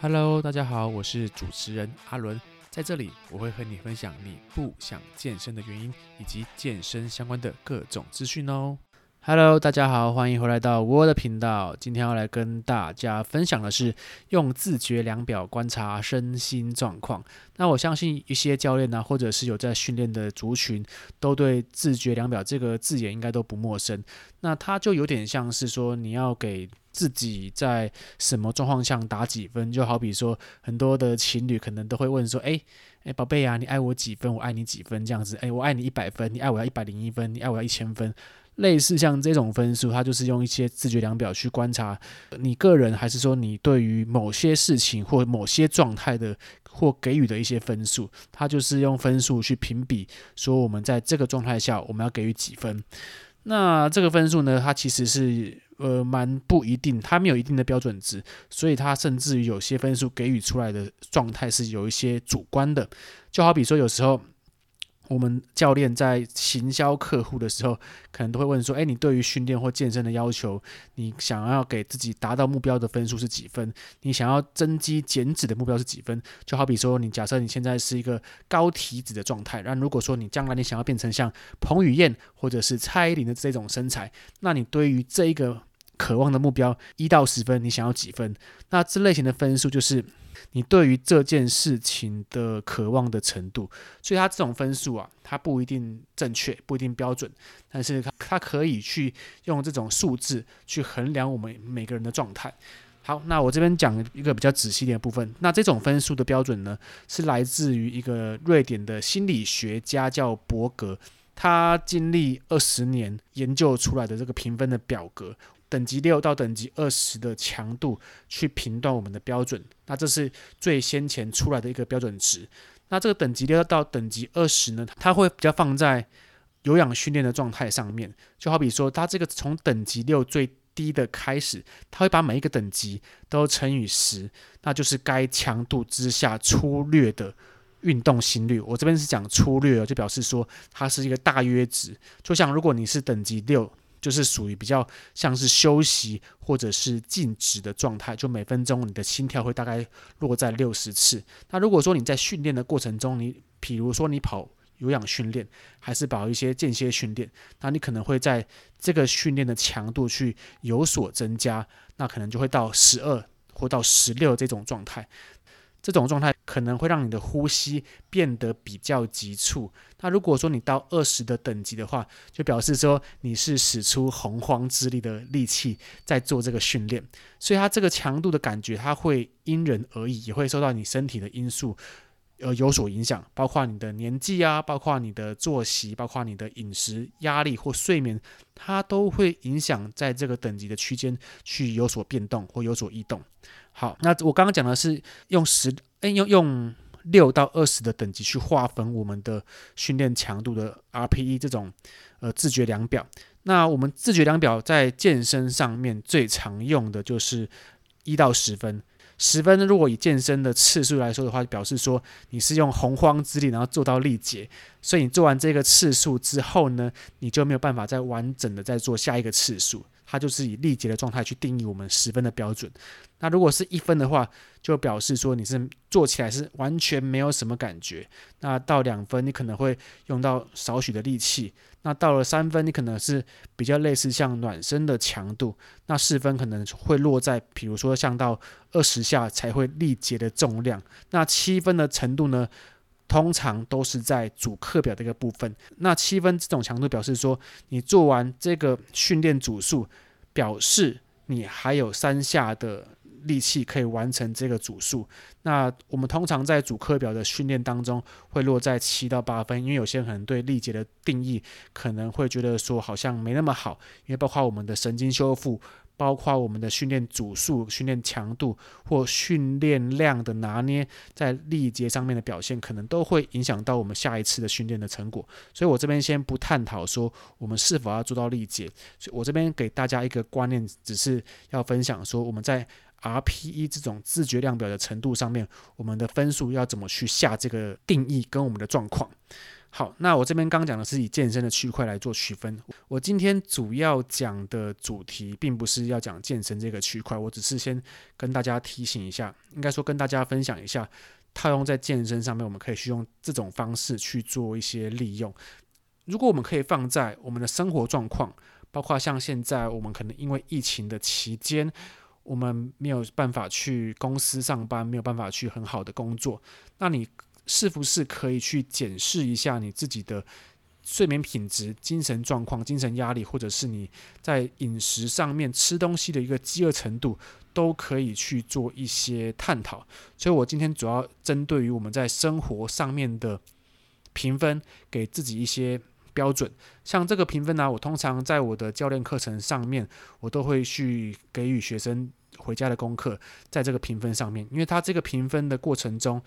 Hello，大家好，我是主持人阿伦，在这里我会和你分享你不想健身的原因，以及健身相关的各种资讯哦。Hello，大家好，欢迎回来到我的频道。今天要来跟大家分享的是用自觉量表观察身心状况。那我相信一些教练呢、啊，或者是有在训练的族群，都对自觉量表这个字眼应该都不陌生。那它就有点像是说，你要给自己在什么状况下打几分，就好比说，很多的情侣可能都会问说：“哎，哎，宝贝啊，你爱我几分？我爱你几分？这样子，哎，我爱你一百分，你爱我要一百零一分，你爱我要一千分。”类似像这种分数，它就是用一些自觉量表去观察你个人，还是说你对于某些事情或某些状态的或给予的一些分数，它就是用分数去评比，说我们在这个状态下我们要给予几分。那这个分数呢，它其实是。呃，蛮不一定，它没有一定的标准值，所以它甚至于有些分数给予出来的状态是有一些主观的，就好比说有时候。我们教练在行销客户的时候，可能都会问说：“哎，你对于训练或健身的要求，你想要给自己达到目标的分数是几分？你想要增肌减脂的目标是几分？”就好比说，你假设你现在是一个高体脂的状态，那如果说你将来你想要变成像彭于晏或者是蔡依林的这种身材，那你对于这一个渴望的目标一到十分，你想要几分？那这类型的分数就是。你对于这件事情的渴望的程度，所以它这种分数啊，它不一定正确，不一定标准，但是它它可以去用这种数字去衡量我们每个人的状态。好，那我这边讲一个比较仔细点的部分。那这种分数的标准呢，是来自于一个瑞典的心理学家叫伯格，他经历二十年研究出来的这个评分的表格。等级六到等级二十的强度去评断我们的标准，那这是最先前出来的一个标准值。那这个等级六到等级二十呢，它会比较放在有氧训练的状态上面。就好比说，它这个从等级六最低的开始，它会把每一个等级都乘以十，那就是该强度之下粗略的运动心率。我这边是讲粗略，就表示说它是一个大约值。就像如果你是等级六。就是属于比较像是休息或者是静止的状态，就每分钟你的心跳会大概落在六十次。那如果说你在训练的过程中，你比如说你跑有氧训练，还是跑一些间歇训练，那你可能会在这个训练的强度去有所增加，那可能就会到十二或到十六这种状态。这种状态可能会让你的呼吸变得比较急促。那如果说你到二十的等级的话，就表示说你是使出洪荒之力的力气在做这个训练。所以它这个强度的感觉，它会因人而异，也会受到你身体的因素呃有所影响，包括你的年纪啊，包括你的作息，包括你的饮食、压力或睡眠，它都会影响在这个等级的区间去有所变动或有所异动。好，那我刚刚讲的是用十，哎，用用六到二十的等级去划分我们的训练强度的 RPE 这种呃自觉量表。那我们自觉量表在健身上面最常用的就是一到十分。十分，如果以健身的次数来说的话，表示说你是用洪荒之力，然后做到力竭。所以你做完这个次数之后呢，你就没有办法再完整的再做下一个次数。它就是以力竭的状态去定义我们十分的标准。那如果是一分的话，就表示说你是做起来是完全没有什么感觉。那到两分，你可能会用到少许的力气。那到了三分，你可能是比较类似像暖身的强度。那四分可能会落在，比如说像到二十下才会力竭的重量。那七分的程度呢？通常都是在主课表的一个部分。那七分这种强度表示说，你做完这个训练组数，表示你还有三下的力气可以完成这个组数。那我们通常在主课表的训练当中会落在七到八分，因为有些人可能对力竭的定义可能会觉得说好像没那么好，因为包括我们的神经修复。包括我们的训练组数、训练强度或训练量的拿捏，在力竭上面的表现，可能都会影响到我们下一次的训练的成果。所以我这边先不探讨说我们是否要做到力竭，所以我这边给大家一个观念，只是要分享说我们在 RPE 这种自觉量表的程度上面，我们的分数要怎么去下这个定义跟我们的状况。好，那我这边刚讲的是以健身的区块来做区分。我今天主要讲的主题并不是要讲健身这个区块，我只是先跟大家提醒一下，应该说跟大家分享一下，套用在健身上面，我们可以去用这种方式去做一些利用。如果我们可以放在我们的生活状况，包括像现在我们可能因为疫情的期间，我们没有办法去公司上班，没有办法去很好的工作，那你。是不是可以去检视一下你自己的睡眠品质、精神状况、精神压力，或者是你在饮食上面吃东西的一个饥饿程度，都可以去做一些探讨。所以我今天主要针对于我们在生活上面的评分，给自己一些标准。像这个评分呢、我通常在我的教练课程上面，我都会去给予学生回家的功课，在这个评分上面，因为他这个评分的过程中。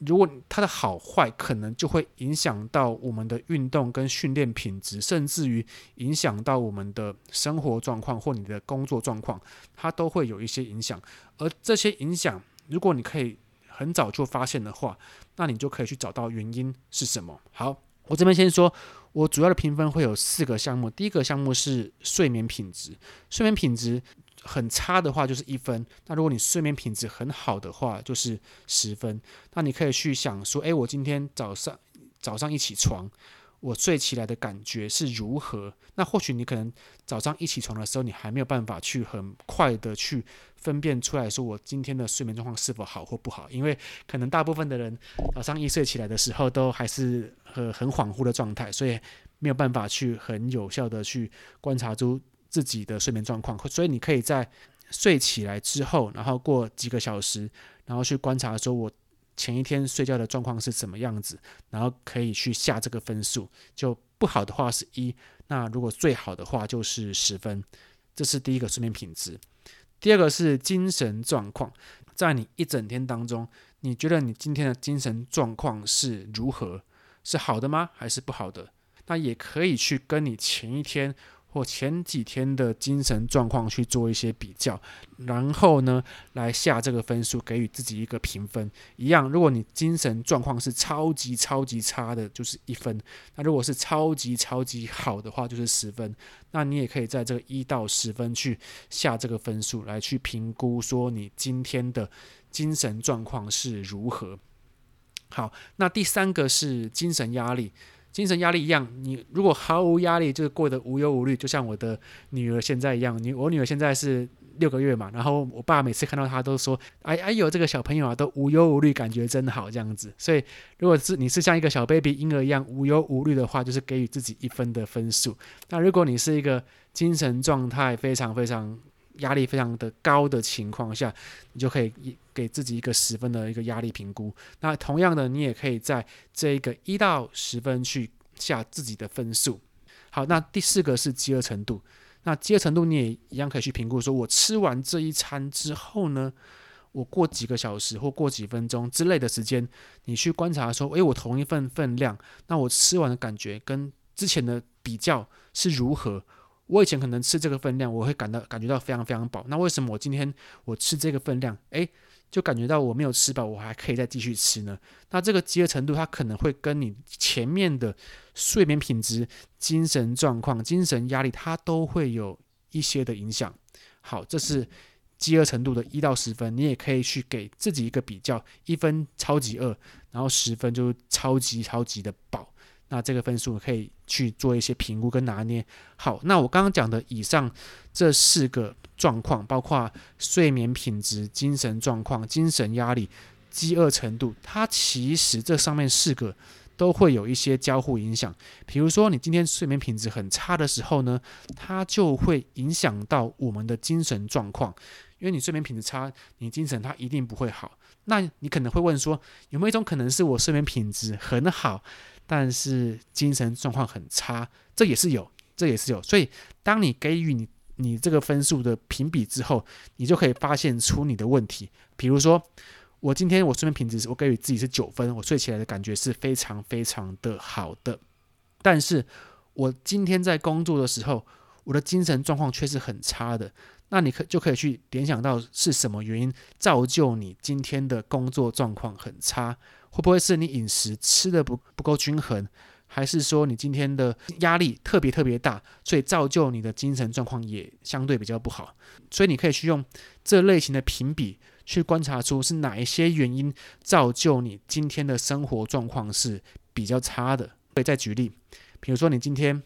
如果它的好坏可能就会影响到我们的运动跟训练品质，甚至于影响到我们的生活状况或你的工作状况，它都会有一些影响。而这些影响，如果你可以很早就发现的话，那你就可以去找到原因是什么。好，我这边先说，我主要的评分会有四个项目。第一个项目是睡眠品质，睡眠品质。很差的话就是一分，那如果你睡眠品质很好的话就是十分。那你可以去想说，诶，我今天早上早上一起床，我睡起来的感觉是如何？那或许你可能早上一起床的时候，你还没有办法去很快的去分辨出来说我今天的睡眠状况是否好或不好，因为可能大部分的人早上一睡起来的时候都还是很很恍惚的状态，所以没有办法去很有效的去观察出。自己的睡眠状况，所以你可以在睡起来之后，然后过几个小时，然后去观察说，我前一天睡觉的状况是什么样子，然后可以去下这个分数。就不好的话是一，那如果最好的话就是十分。这是第一个睡眠品质。第二个是精神状况，在你一整天当中，你觉得你今天的精神状况是如何？是好的吗？还是不好的？那也可以去跟你前一天。或前几天的精神状况去做一些比较，然后呢，来下这个分数，给予自己一个评分。一样，如果你精神状况是超级超级差的，就是一分；那如果是超级超级好的话，就是十分。那你也可以在这个一到十分去下这个分数，来去评估说你今天的精神状况是如何。好，那第三个是精神压力。精神压力一样，你如果毫无压力，就是过得无忧无虑，就像我的女儿现在一样。你我女儿现在是六个月嘛，然后我爸每次看到她都说：“哎哎呦，这个小朋友啊，都无忧无虑，感觉真好。”这样子。所以，如果是你是像一个小 baby 婴儿一样无忧无虑的话，就是给予自己一分的分数。那如果你是一个精神状态非常非常压力非常的高的情况下，你就可以给自己一个十分的一个压力评估。那同样的，你也可以在这个一到十分去下自己的分数。好，那第四个是饥饿程度。那饥饿程度你也一样可以去评估，说我吃完这一餐之后呢，我过几个小时或过几分钟之类的时间，你去观察说，诶，我同一份分量，那我吃完的感觉跟之前的比较是如何？我以前可能吃这个分量，我会感到感觉到非常非常饱。那为什么我今天我吃这个分量，诶，就感觉到我没有吃饱，我还可以再继续吃呢？那这个饥饿程度，它可能会跟你前面的睡眠品质、精神状况、精神压力，它都会有一些的影响。好，这是饥饿程度的一到十分，你也可以去给自己一个比较，一分超级饿，然后十分就超级超级的饱。那这个分数可以去做一些评估跟拿捏。好，那我刚刚讲的以上这四个状况，包括睡眠品质、精神状况、精神压力、饥饿程度，它其实这上面四个都会有一些交互影响。比如说，你今天睡眠品质很差的时候呢，它就会影响到我们的精神状况，因为你睡眠品质差，你精神它一定不会好。那你可能会问说，有没有一种可能是我睡眠品质很好？但是精神状况很差，这也是有，这也是有。所以，当你给予你你这个分数的评比之后，你就可以发现出你的问题。比如说，我今天我睡眠品质，我给予自己是九分，我睡起来的感觉是非常非常的好的。但是我今天在工作的时候，我的精神状况却是很差的。那你可就可以去联想到是什么原因造就你今天的工作状况很差。会不会是你饮食吃得不不够均衡？还是说你今天的压力特别特别大，所以造就你的精神状况也相对比较不好？所以你可以去用这类型的评比去观察出是哪一些原因造就你今天的生活状况是比较差的。可以再举例，比如说你今天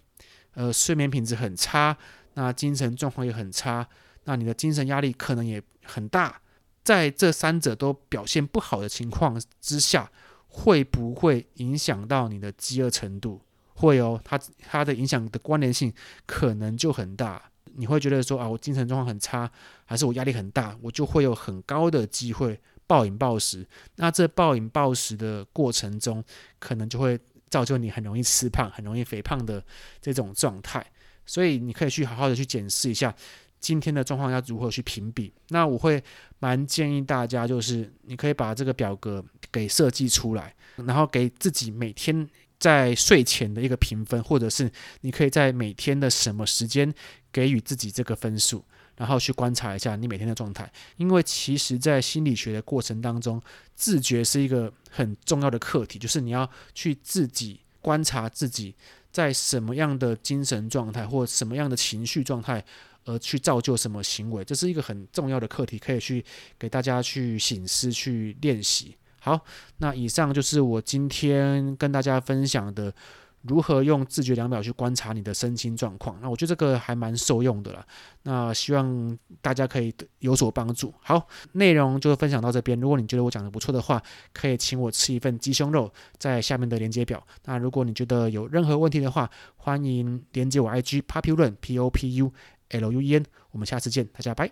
呃睡眠品质很差，那精神状况也很差，那你的精神压力可能也很大。在这三者都表现不好的情况之下，会不会影响到你的饥饿程度？会哦，它它的影响的关联性可能就很大。你会觉得说啊，我精神状况很差，还是我压力很大，我就会有很高的机会暴饮暴食。那这暴饮暴食的过程中，可能就会造就你很容易吃胖、很容易肥胖的这种状态。所以你可以去好好的去检视一下。今天的状况要如何去评比？那我会蛮建议大家，就是你可以把这个表格给设计出来，然后给自己每天在睡前的一个评分，或者是你可以在每天的什么时间给予自己这个分数，然后去观察一下你每天的状态。因为其实，在心理学的过程当中，自觉是一个很重要的课题，就是你要去自己观察自己在什么样的精神状态或什么样的情绪状态。而去造就什么行为，这是一个很重要的课题，可以去给大家去醒思、去练习。好，那以上就是我今天跟大家分享的，如何用自觉量表去观察你的身心状况。那我觉得这个还蛮受用的啦。那希望大家可以有所帮助。好，内容就分享到这边。如果你觉得我讲的不错的话，可以请我吃一份鸡胸肉，在下面的连接表。那如果你觉得有任何问题的话，欢迎连接我 IG populuen p o p u。L U E N，我们下次见，大家拜。